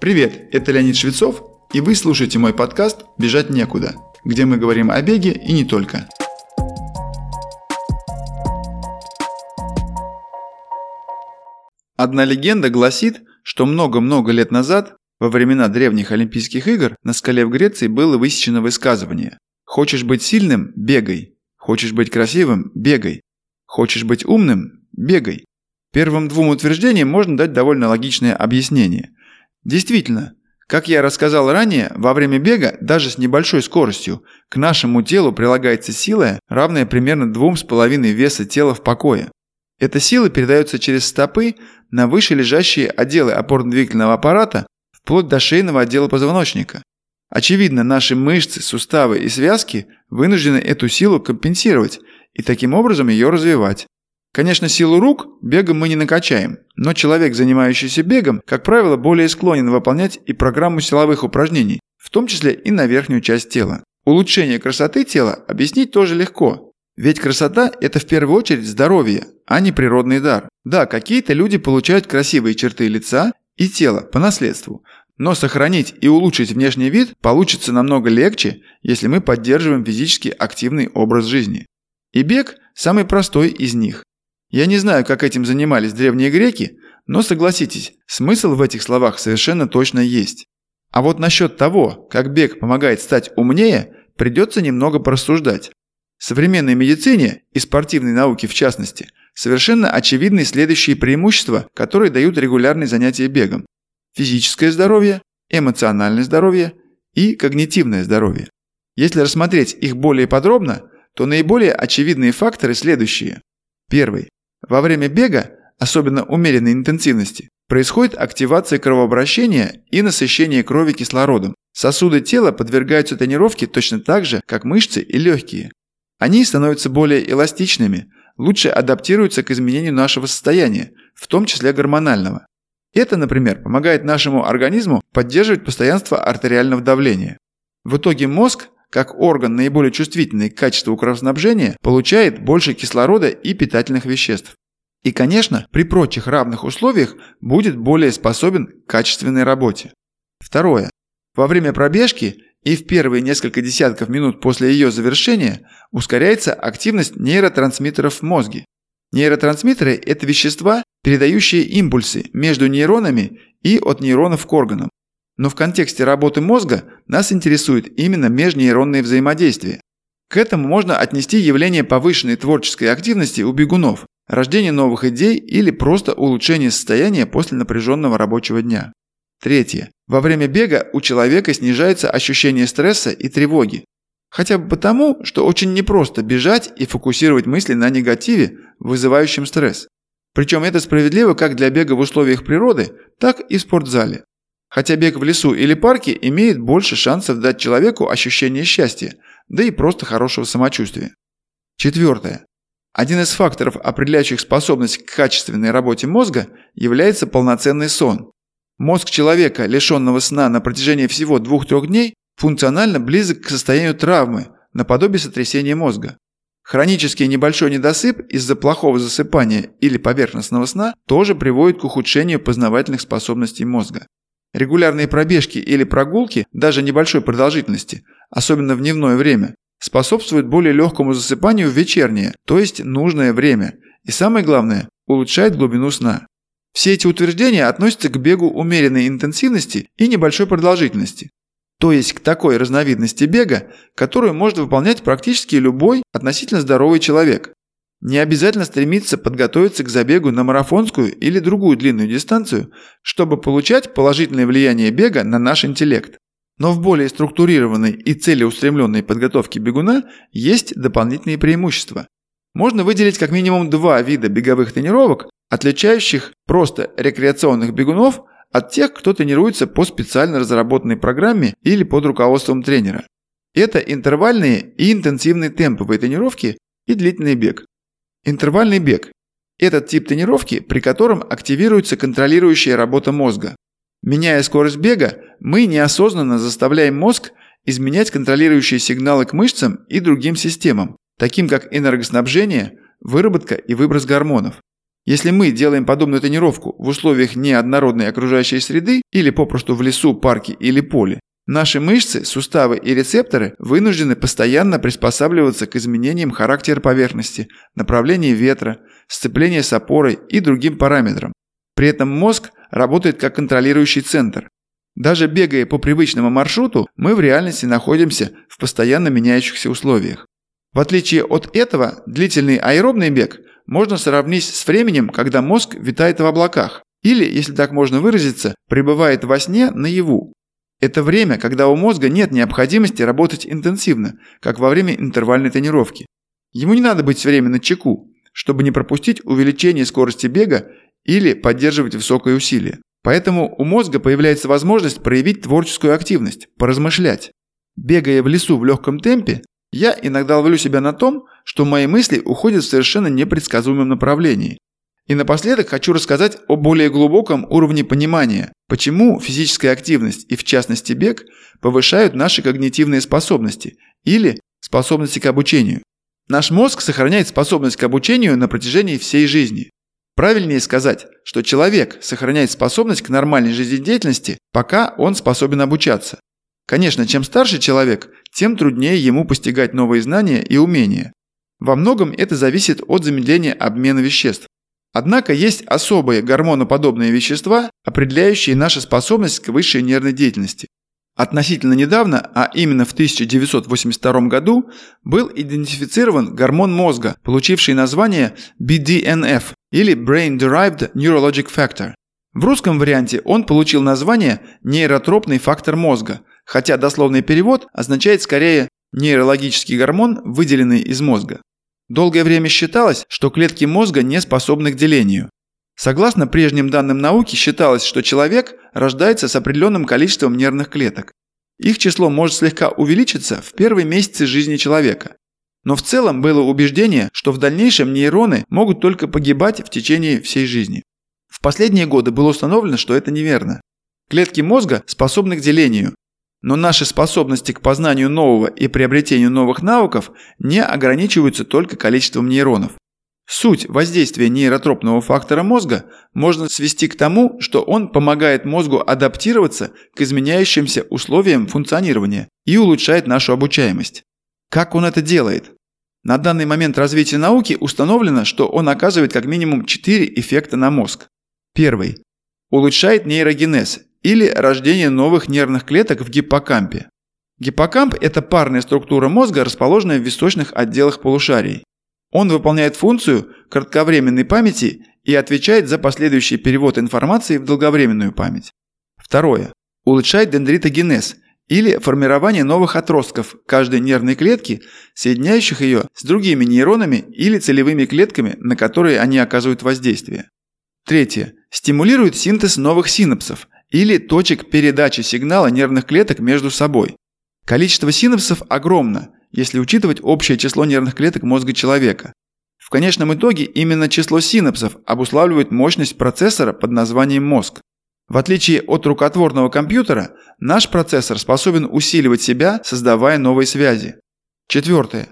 Привет, это Леонид Швецов, и вы слушаете мой подкаст «Бежать некуда», где мы говорим о беге и не только. Одна легенда гласит, что много-много лет назад, во времена древних Олимпийских игр, на скале в Греции было высечено высказывание «Хочешь быть сильным – бегай, хочешь быть красивым – бегай, хочешь быть умным – бегай». Первым двум утверждениям можно дать довольно логичное объяснение. Действительно, как я рассказал ранее, во время бега, даже с небольшой скоростью, к нашему телу прилагается сила, равная примерно 2,5 веса тела в покое. Эта сила передается через стопы на выше лежащие отделы опорно-двигательного аппарата, вплоть до шейного отдела позвоночника. Очевидно, наши мышцы, суставы и связки вынуждены эту силу компенсировать и таким образом ее развивать. Конечно, силу рук бегом мы не накачаем, но человек, занимающийся бегом, как правило, более склонен выполнять и программу силовых упражнений, в том числе и на верхнюю часть тела. Улучшение красоты тела объяснить тоже легко. Ведь красота – это в первую очередь здоровье, а не природный дар. Да, какие-то люди получают красивые черты лица и тела по наследству, но сохранить и улучшить внешний вид получится намного легче, если мы поддерживаем физически активный образ жизни. И бег – самый простой из них. Я не знаю, как этим занимались древние греки, но согласитесь, смысл в этих словах совершенно точно есть. А вот насчет того, как бег помогает стать умнее, придется немного порассуждать. В современной медицине и спортивной науке в частности, совершенно очевидны следующие преимущества, которые дают регулярные занятия бегом. Физическое здоровье, эмоциональное здоровье и когнитивное здоровье. Если рассмотреть их более подробно, то наиболее очевидные факторы следующие. Первый. Во время бега, особенно умеренной интенсивности, происходит активация кровообращения и насыщение крови кислородом. Сосуды тела подвергаются тренировке точно так же, как мышцы и легкие. Они становятся более эластичными, лучше адаптируются к изменению нашего состояния, в том числе гормонального. Это, например, помогает нашему организму поддерживать постоянство артериального давления. В итоге мозг как орган наиболее чувствительный к качеству кровоснабжения, получает больше кислорода и питательных веществ. И, конечно, при прочих равных условиях будет более способен к качественной работе. Второе. Во время пробежки и в первые несколько десятков минут после ее завершения ускоряется активность нейротрансмиттеров в мозге. Нейротрансмиттеры – это вещества, передающие импульсы между нейронами и от нейронов к органам. Но в контексте работы мозга нас интересует именно межнейронные взаимодействия. К этому можно отнести явление повышенной творческой активности у бегунов, рождение новых идей или просто улучшение состояния после напряженного рабочего дня. Третье. Во время бега у человека снижается ощущение стресса и тревоги. Хотя бы потому, что очень непросто бежать и фокусировать мысли на негативе, вызывающем стресс. Причем это справедливо как для бега в условиях природы, так и в спортзале. Хотя бег в лесу или парке имеет больше шансов дать человеку ощущение счастья, да и просто хорошего самочувствия. Четвертое. Один из факторов, определяющих способность к качественной работе мозга, является полноценный сон. Мозг человека, лишенного сна на протяжении всего 2-3 дней, функционально близок к состоянию травмы, наподобие сотрясения мозга. Хронический небольшой недосып из-за плохого засыпания или поверхностного сна тоже приводит к ухудшению познавательных способностей мозга. Регулярные пробежки или прогулки, даже небольшой продолжительности, особенно в дневное время, способствуют более легкому засыпанию в вечернее, то есть нужное время, и самое главное, улучшает глубину сна. Все эти утверждения относятся к бегу умеренной интенсивности и небольшой продолжительности, то есть к такой разновидности бега, которую может выполнять практически любой относительно здоровый человек. Не обязательно стремиться подготовиться к забегу на марафонскую или другую длинную дистанцию, чтобы получать положительное влияние бега на наш интеллект. Но в более структурированной и целеустремленной подготовке бегуна есть дополнительные преимущества. Можно выделить как минимум два вида беговых тренировок, отличающих просто рекреационных бегунов от тех, кто тренируется по специально разработанной программе или под руководством тренера. Это интервальные и интенсивные темповые тренировки и длительный бег. Интервальный бег – этот тип тренировки, при котором активируется контролирующая работа мозга. Меняя скорость бега, мы неосознанно заставляем мозг изменять контролирующие сигналы к мышцам и другим системам, таким как энергоснабжение, выработка и выброс гормонов. Если мы делаем подобную тренировку в условиях неоднородной окружающей среды или попросту в лесу, парке или поле, наши мышцы, суставы и рецепторы вынуждены постоянно приспосабливаться к изменениям характера поверхности, направления ветра, сцепления с опорой и другим параметрам. При этом мозг работает как контролирующий центр. Даже бегая по привычному маршруту, мы в реальности находимся в постоянно меняющихся условиях. В отличие от этого, длительный аэробный бег можно сравнить с временем, когда мозг витает в облаках, или, если так можно выразиться, пребывает во сне наяву. Это время, когда у мозга нет необходимости работать интенсивно, как во время интервальной тренировки. Ему не надо быть все время на чеку, чтобы не пропустить увеличение скорости бега или поддерживать высокое усилие. Поэтому у мозга появляется возможность проявить творческую активность, поразмышлять. Бегая в лесу в легком темпе, я иногда ловлю себя на том, что мои мысли уходят в совершенно непредсказуемом направлении. И напоследок хочу рассказать о более глубоком уровне понимания, почему физическая активность и в частности бег повышают наши когнитивные способности или способности к обучению. Наш мозг сохраняет способность к обучению на протяжении всей жизни. Правильнее сказать, что человек сохраняет способность к нормальной жизнедеятельности, пока он способен обучаться. Конечно, чем старше человек, тем труднее ему постигать новые знания и умения. Во многом это зависит от замедления обмена веществ. Однако есть особые гормоноподобные вещества, определяющие нашу способность к высшей нервной деятельности. Относительно недавно, а именно в 1982 году, был идентифицирован гормон мозга, получивший название BDNF или Brain Derived Neurologic Factor. В русском варианте он получил название нейротропный фактор мозга, хотя дословный перевод означает скорее нейрологический гормон, выделенный из мозга. Долгое время считалось, что клетки мозга не способны к делению. Согласно прежним данным науки, считалось, что человек рождается с определенным количеством нервных клеток. Их число может слегка увеличиться в первые месяцы жизни человека. Но в целом было убеждение, что в дальнейшем нейроны могут только погибать в течение всей жизни. В последние годы было установлено, что это неверно. Клетки мозга способны к делению, но наши способности к познанию нового и приобретению новых навыков не ограничиваются только количеством нейронов. Суть воздействия нейротропного фактора мозга можно свести к тому, что он помогает мозгу адаптироваться к изменяющимся условиям функционирования и улучшает нашу обучаемость. Как он это делает? На данный момент развития науки установлено, что он оказывает как минимум 4 эффекта на мозг. Первый. Улучшает нейрогенез или рождение новых нервных клеток в гиппокампе. Гиппокамп – это парная структура мозга, расположенная в височных отделах полушарий. Он выполняет функцию кратковременной памяти и отвечает за последующий перевод информации в долговременную память. Второе. Улучшает дендритогенез или формирование новых отростков каждой нервной клетки, соединяющих ее с другими нейронами или целевыми клетками, на которые они оказывают воздействие. Третье. Стимулирует синтез новых синапсов, или точек передачи сигнала нервных клеток между собой. Количество синапсов огромно, если учитывать общее число нервных клеток мозга человека. В конечном итоге именно число синапсов обуславливает мощность процессора под названием мозг. В отличие от рукотворного компьютера, наш процессор способен усиливать себя, создавая новые связи. Четвертое.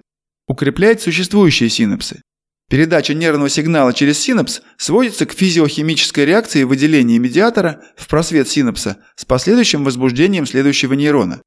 Укрепляет существующие синапсы. Передача нервного сигнала через синапс сводится к физиохимической реакции выделения медиатора в просвет синапса с последующим возбуждением следующего нейрона.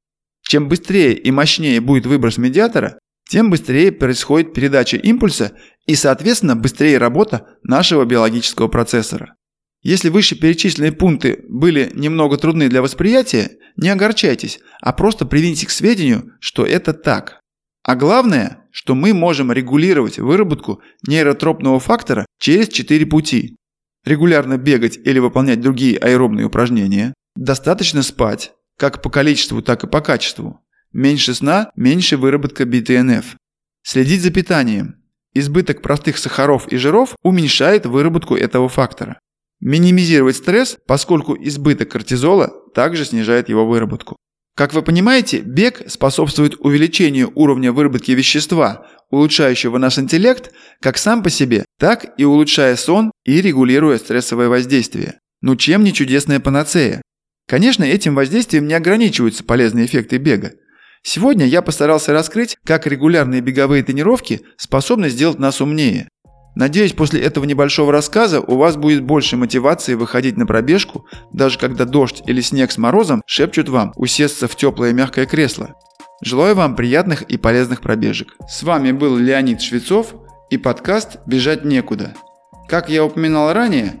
Чем быстрее и мощнее будет выброс медиатора, тем быстрее происходит передача импульса и, соответственно, быстрее работа нашего биологического процессора. Если вышеперечисленные пункты были немного трудны для восприятия, не огорчайтесь, а просто приведите к сведению, что это так. А главное, что мы можем регулировать выработку нейротропного фактора через четыре пути. Регулярно бегать или выполнять другие аэробные упражнения, достаточно спать, как по количеству, так и по качеству. Меньше сна – меньше выработка BTNF. Следить за питанием. Избыток простых сахаров и жиров уменьшает выработку этого фактора. Минимизировать стресс, поскольку избыток кортизола также снижает его выработку. Как вы понимаете, бег способствует увеличению уровня выработки вещества, улучшающего наш интеллект как сам по себе, так и улучшая сон и регулируя стрессовое воздействие. Ну чем не чудесная панацея? Конечно, этим воздействием не ограничиваются полезные эффекты бега. Сегодня я постарался раскрыть, как регулярные беговые тренировки способны сделать нас умнее. Надеюсь, после этого небольшого рассказа у вас будет больше мотивации выходить на пробежку, даже когда дождь или снег с морозом шепчут вам усесться в теплое мягкое кресло. Желаю вам приятных и полезных пробежек. С вами был Леонид Швецов и подкаст «Бежать некуда». Как я упоминал ранее,